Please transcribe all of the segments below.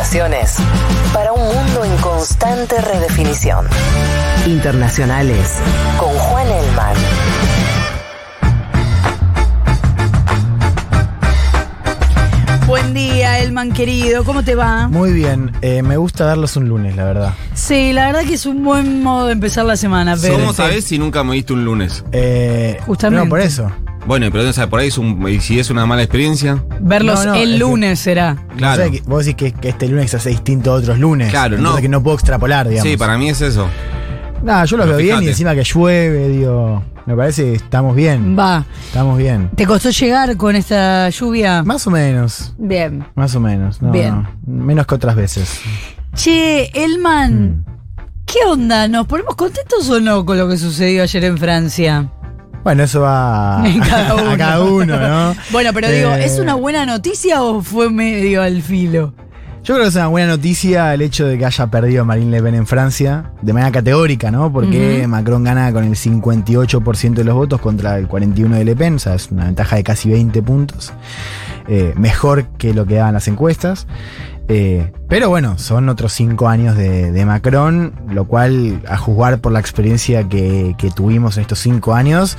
Estaciones para un mundo en constante redefinición. Internacionales con Juan Elman. Buen día, Elman querido, ¿cómo te va? Muy bien, eh, me gusta darlos un lunes, la verdad. Sí, la verdad que es un buen modo de empezar la semana, pero. ¿Cómo sabes si nunca me diste un lunes? Eh, Justamente. No, por eso. Bueno, pero o sea, por ahí es un, y si es una mala experiencia. Verlos No, no, el que- lunes será. Claro. O sea, que vos decís que, que este lunes se hace distinto a otros lunes. Claro, no. Entonces que no puedo extrapolar, digamos. Sí, para mí es eso. Nah, yo los Pero veo bien y fíjate. encima que llueve, digo. Me parece que estamos bien. Va. Estamos bien. ¿Te costó llegar con esta lluvia? Más o menos. Bien. Más o menos. No, Bien. no. Menos que otras veces. Che, Elman, Mm. ¿qué onda? ¿Nos ponemos contentos o no con lo que sucedió ayer en Francia? Bueno, eso va En cada uno. a cada uno, ¿no? Bueno, pero digo, Eh, ¿es una buena noticia o fue medio al filo? Yo creo que es una buena noticia el hecho de que haya perdido Marine Le Pen en Francia, de manera categórica, ¿no? Porque. Macron gana con el 58% de los votos contra el 41% de Le Pen, o sea, es una ventaja de casi 20 puntos. Eh, mejor que lo que daban las encuestas. Eh, pero bueno, son otros cinco años de, Macron, lo cual, a juzgar por la experiencia que, que tuvimos en estos cinco años,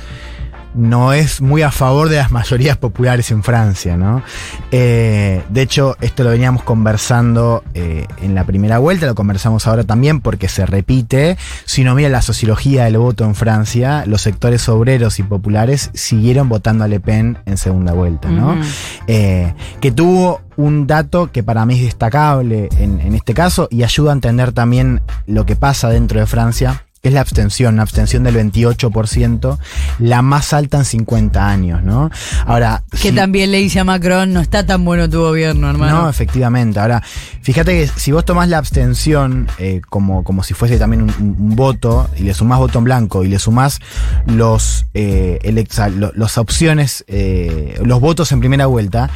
no es muy a favor de las mayorías populares en Francia, ¿no? Eh, de hecho, esto lo veníamos conversando eh, en la primera vuelta, lo conversamos ahora también porque se repite. Si uno mira la sociología del voto en Francia, los sectores obreros y populares siguieron votando a Le Pen en segunda vuelta, ¿no? Eh, que tuvo un dato que para mí es destacable en, en este caso y ayuda a entender también lo que pasa dentro de Francia, que es la abstención, una abstención del 28%, la más alta en 50 años, ¿no? Ahora, Que si- también le dice a Macron, no está tan bueno tu gobierno, hermano. no, efectivamente. Ahora, fíjate que si vos tomás la abstención eh, como, como si fuese también un, voto y le sumás voto en blanco y le sumás los, eh, electa- lo- las opciones, eh, los votos en primera vuelta,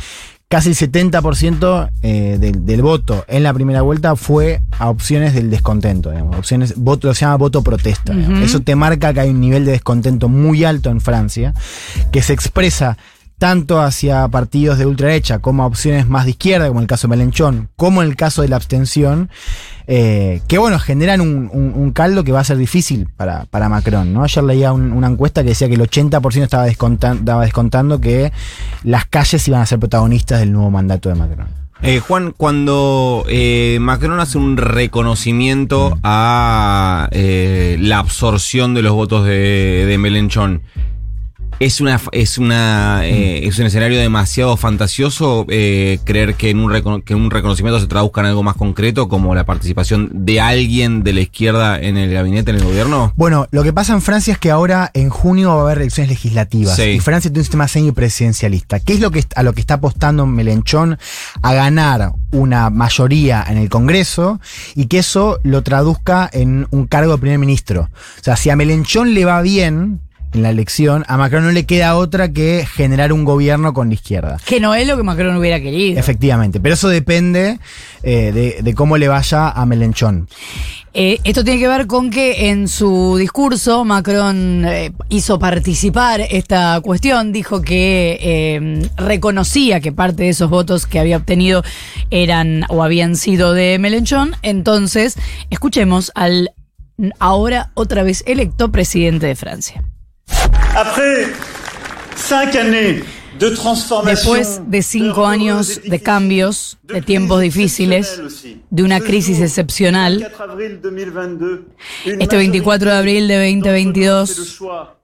casi el 70% eh, del, del voto en la primera vuelta fue a opciones del descontento, digamos, opciones, voto, lo se llama voto protesta. Eso te marca que hay un nivel de descontento muy alto en Francia, que se expresa tanto hacia partidos de ultraderecha como a opciones más de izquierda, como el caso de Melenchón, como el caso de la abstención, eh, que bueno, generan un, caldo que va a ser difícil para, para Macron. ¿no? Ayer leía un- una encuesta que decía que el 80% estaba, descontan- estaba descontando que las calles iban a ser protagonistas del nuevo mandato de Macron. Eh, Juan, cuando eh, Macron hace un reconocimiento a la absorción de los votos de, de Melenchón, ¿es, una, es, una, eh, ¿es un escenario demasiado fantasioso eh, creer que en un, que un reconocimiento se traduzca en algo más concreto, como la participación de alguien de la izquierda en el gabinete, en el gobierno? Bueno, lo que pasa en Francia es que ahora en junio va a haber elecciones legislativas Sí. y Francia tiene un sistema semipresidencialista. ¿Qué es lo que a lo que está apostando Melenchón? A ganar una mayoría en el Congreso y que eso lo traduzca en un cargo de primer ministro. O sea, si a Melenchón le va bien en la elección, a Macron no le queda otra que generar un gobierno con la izquierda. Que no es lo que Macron hubiera querido. Efectivamente, pero eso depende eh, de, de cómo le vaya a Melenchón. Eh, esto tiene que ver con que en su discurso Macron eh, hizo participar esta cuestión, dijo que reconocía que parte de esos votos que había obtenido eran o habían sido de Melenchón. Entonces, escuchemos al ahora otra vez electo presidente de Francia. Después de cinco de años de cambios, de tiempos difíciles, de una crisis excepcional, 24 avril 2022, une Este 24 de abril de majorité 2022, d'entre nous fait le choix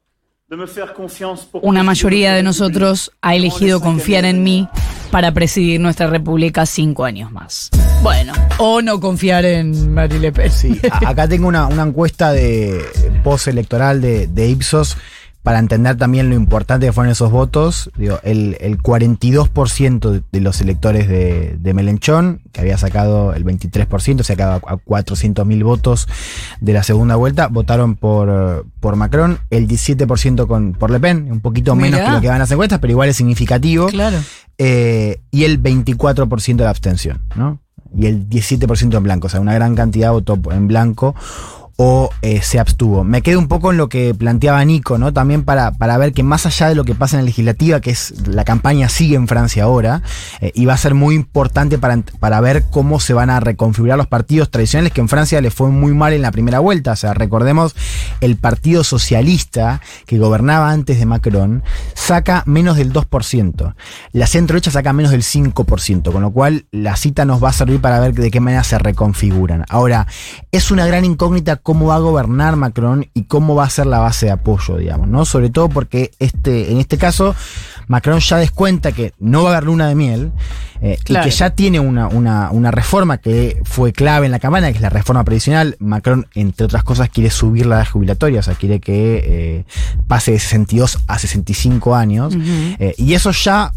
de me faire confiance pour una mayoría de nosotros ha elegido confiar en mí para presidir nuestra república cinco años más. Bueno, o no confiar en Marie Le Pen. Sí, acá tengo una, una encuesta de postelectoral de, de Ipsos para entender también lo importante que fueron esos votos. Digo, el, el 42% de- de los electores de, de Melenchón, que había sacado el 23%, se acaba a 400.000 votos de la segunda vuelta, votaron por, por Macron, el 17% con, por Le Pen, un poquito menos Mirá. que lo que van las encuestas, pero igual es significativo. Claro. Eh, y el 24% de abstención, ¿no? Y el 17% en blanco, o sea, una gran cantidad votó en blanco. O eh, se abstuvo. Me quedo un poco en lo que planteaba Nico, ¿no? También para, para ver que más allá de lo que pasa en la legislativa, que es la campaña sigue en Francia ahora, eh, y va a ser muy importante para, para ver cómo se van a reconfigurar los partidos tradicionales, que en Francia le fue muy mal en la primera vuelta. O sea, recordemos, el Partido Socialista, que gobernaba antes de Macron, saca menos del 2%. La centro derecha saca menos del 5%, con lo cual la cita nos va a servir para ver de qué manera se reconfiguran. Ahora, es una gran incógnita cómo va a gobernar Macron y cómo va a ser la base de apoyo, digamos, ¿no? Sobre todo porque este, en este caso, Macron ya descuenta que no va a haber luna de miel eh, Claro. y que ya tiene una, una, una reforma que fue clave en la campaña, que es la reforma previsional. Macron, entre otras cosas, quiere subir la edad jubilatoria, o sea, quiere que eh, pase de 62 a 65 años. Eh, y eso ya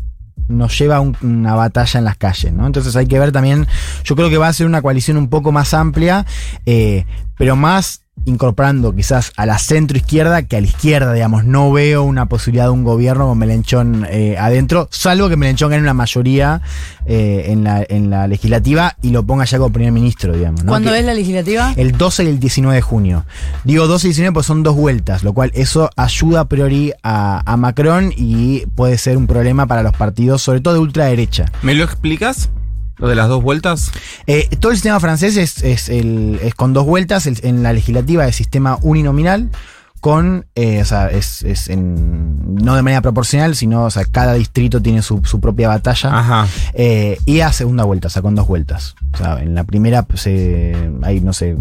nos lleva a un- una batalla en las calles, ¿no? Entonces hay que ver también, yo creo que va a ser una coalición un poco más amplia, eh, pero más incorporando quizás a la centro izquierda que a la izquierda, digamos, no veo una posibilidad de un gobierno con Melenchón eh, adentro, salvo que Melenchón gane una mayoría eh, en, la, en la legislativa y lo ponga ya como primer ministro, digamos. ¿no? ¿Cuándo Que- es la legislativa? el 12 y el 19 de junio. Digo 12 y 19 porque son dos vueltas, lo cual eso ayuda a priori a, a Macron y puede ser un problema para los partidos, sobre todo de ultraderecha. ¿Me lo explicas? ¿Lo de las dos vueltas? Eh, todo el sistema francés es, es, el- es con dos vueltas, el- en la legislativa es sistema uninominal, con, eh, o sea, es, es en- no de manera proporcional, sino, o sea, cada distrito tiene su, su propia batalla. Ajá. Eh, y a segunda vuelta, o sea, con dos vueltas. O sea, en la primera pues, eh, hay, no sé,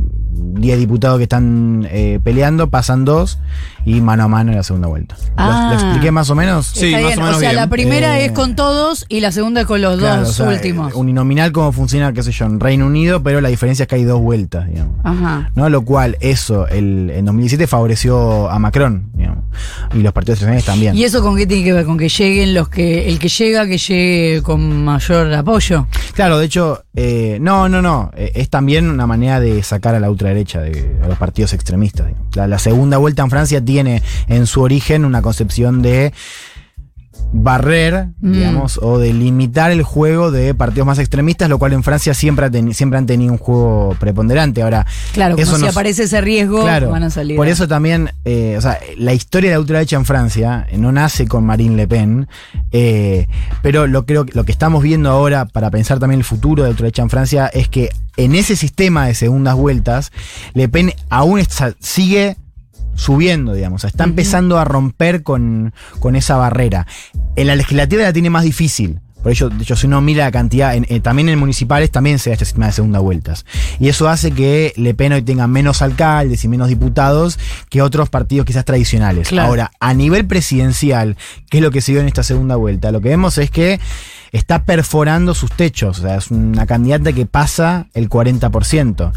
10 diputados que están eh, peleando, pasan dos y mano a mano en la segunda vuelta. ¿Lo- Ah. ¿Lo, expliqué más o menos? Sí, Está más bien. o menos sea, bien. la primera Eh, es con todos y la segunda es con los Claro, dos o sea, últimos. eh, Uninominal como funciona, qué sé yo, en Reino Unido, pero la diferencia es que hay dos vueltas, digamos. Ajá. ¿no? Lo cual, eso, el, en 2017 favoreció a Macron, digamos. Y los partidos tradicionales también. ¿Y eso con qué tiene que ver? Con que lleguen los que. El que llega, que llegue con mayor apoyo. Claro, de hecho, eh, no, no, no. eh, es también una manera de sacar a la ultraderecha, de, a los partidos extremistas. la segunda vuelta en Francia tiene en su origen una concepción de barrer, Mm. digamos, o de limitar el juego de partidos más extremistas, lo cual en Francia siempre, ha siempre han tenido un juego preponderante. Ahora, Claro, como si aparece ese riesgo, Claro, van a salir. Por eso también, eh, o sea, la historia de la ultraderecha en Francia eh, no nace con Marine Le Pen, eh, pero lo creo que lo que estamos viendo ahora para pensar también el futuro de la ultraderecha en Francia es que en ese sistema de segundas vueltas, Le Pen aún está- sigue subiendo, digamos, está empezando a romper con, con esa barrera. En la legislativa la tiene más difícil. Por ello, de hecho, si uno mira la cantidad, en- eh, también en municipales también se da este sistema de segunda vueltas. Y eso hace que Le Pen hoy tenga menos alcaldes y menos diputados que otros partidos quizás tradicionales. Claro. Ahora, a nivel presidencial, ¿qué es lo que se dio en esta segunda vuelta? Lo que vemos es que está perforando sus techos. O sea, es una candidata que pasa el 40%.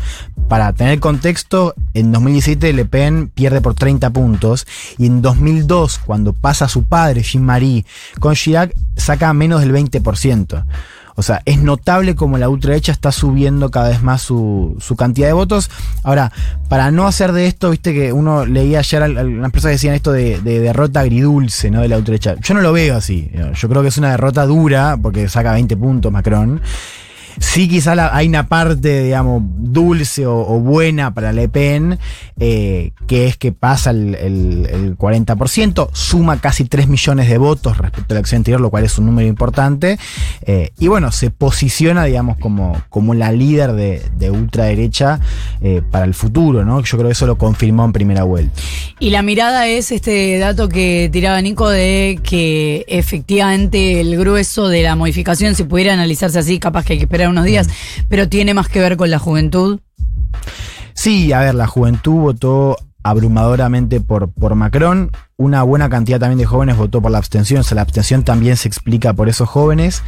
Para tener contexto, en 2017 Le Pen pierde por 30 puntos y en 2002, cuando pasa su padre, Jean-Marie, con Chirac, saca menos del 20%. O sea, es notable como la ultraderecha está subiendo cada vez más su, su cantidad de votos. Ahora, para no hacer de esto, viste que uno leía ayer algunas personas que decían esto de, de derrota agridulce, ¿no? De la ultraderecha. Yo no lo veo así. Yo creo que es una derrota dura, porque saca 20 puntos Macron. Sí, quizá hay una parte, digamos, dulce o, buena para Le Pen, eh, que es que pasa el, el- el 40%, suma casi 3 millones de votos respecto a la elección anterior, lo cual es un número importante. eh, y bueno, se posiciona, digamos, como, la líder de, de ultraderecha eh, para el futuro, ¿no? Yo creo que eso lo confirmó en primera vuelta. Y la mirada es este dato que tiraba Nico de que efectivamente el grueso de la modificación, si pudiera analizarse así, capaz que hay que esperar unos días, pero tiene más que ver con la juventud. Sí, a ver, la juventud votó abrumadoramente por, por Macron. Una buena cantidad también de jóvenes votó por la abstención. O sea, la abstención también se explica por esos jóvenes.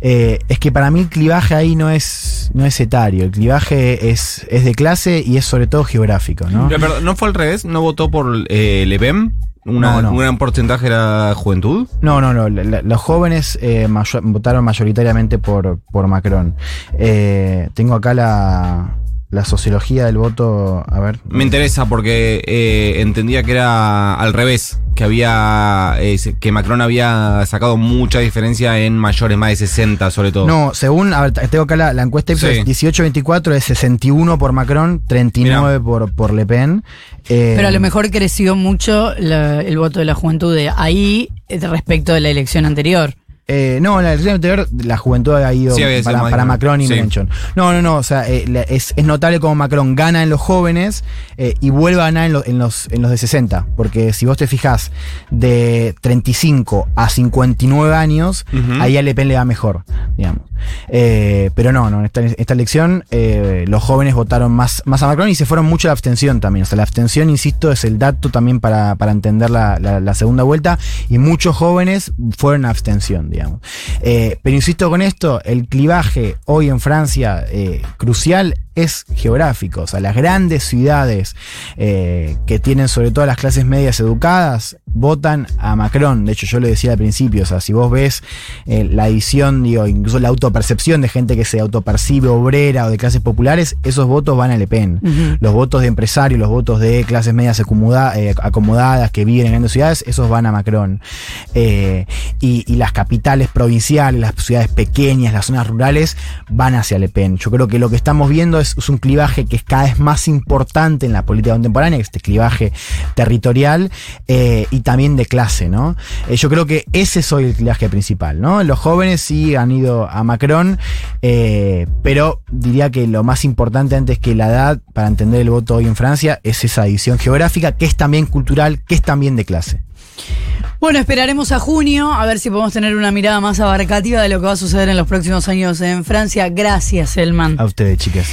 Eh, es que para mí el clivaje ahí no es, no es etario. El clivaje es, es de clase y es sobre todo geográfico, ¿no? Pero, perdón, ¿No fue al revés? ¿No votó por eh, Le Pen? Una- No, no. ¿Un gran porcentaje era juventud? No, no, no. la- los jóvenes eh, votaron mayoritariamente por, por Macron. Eh, tengo acá la, la sociología del voto, a ver. Me interesa porque eh, entendía que era al revés, que había eh, que Macron había sacado mucha diferencia en mayores, más de 60 sobre todo. No, según, a ver, tengo acá la, la encuesta Ipsos, Sí. 18-24 es 61 por Macron, 39 por, por Le Pen. Eh, Pero a lo mejor creció mucho la- el voto de la juventud de ahí eh, respecto de la elección anterior. Eh, no, en la elección anterior la juventud ha ido Sí, para. Macron y Sí. Mélenchon. No, no, no, o sea, eh, la- es, es notable como Macron gana en los jóvenes eh, y vuelve a ganar en, lo- en los, en los de 60. Porque si vos te fijas de 35 a 59 años, Ujú. ahí a Le Pen le va mejor, digamos. Eh, pero no, no, esta, esta elección eh, los jóvenes votaron más, más a Macron y se fueron mucho a la abstención también. O sea, la abstención, insisto, es el dato también para, para entender la, segunda vuelta y muchos jóvenes fueron a abstención, digamos. Eh, pero insisto con esto, el clivaje hoy en Francia crucial es geográfico. O sea, las grandes ciudades eh, que tienen sobre todo las clases medias educadas votan a Macron. De hecho, yo lo decía al principio, o sea, si vos ves eh, la edición, digo, incluso la autopercepción de gente que se autopercibe obrera o de clases populares, esos votos van a Le Pen. Los votos de empresarios, los votos de clases medias acomoda- eh, acomodadas que viven en grandes ciudades, esos van a Macron. Y, y las capitales provinciales, las ciudades pequeñas, las zonas rurales, van hacia Le Pen. Yo creo que lo que estamos viendo es, es un clivaje que es cada vez más importante en la política contemporánea, este clivaje territorial eh, y también de clase, ¿no? Eh, yo creo que ese es hoy el clivaje principal, ¿no? Los jóvenes sí han ido a Macron, eh, pero diría que lo más importante antes que la edad para entender el voto hoy en Francia es esa división geográfica, que es también cultural, que es también de clase. Bueno, esperaremos a junio a ver si podemos tener una mirada más abarcativa de lo que va a suceder en los próximos años en Francia. Gracias, Elman. A ustedes, chicas.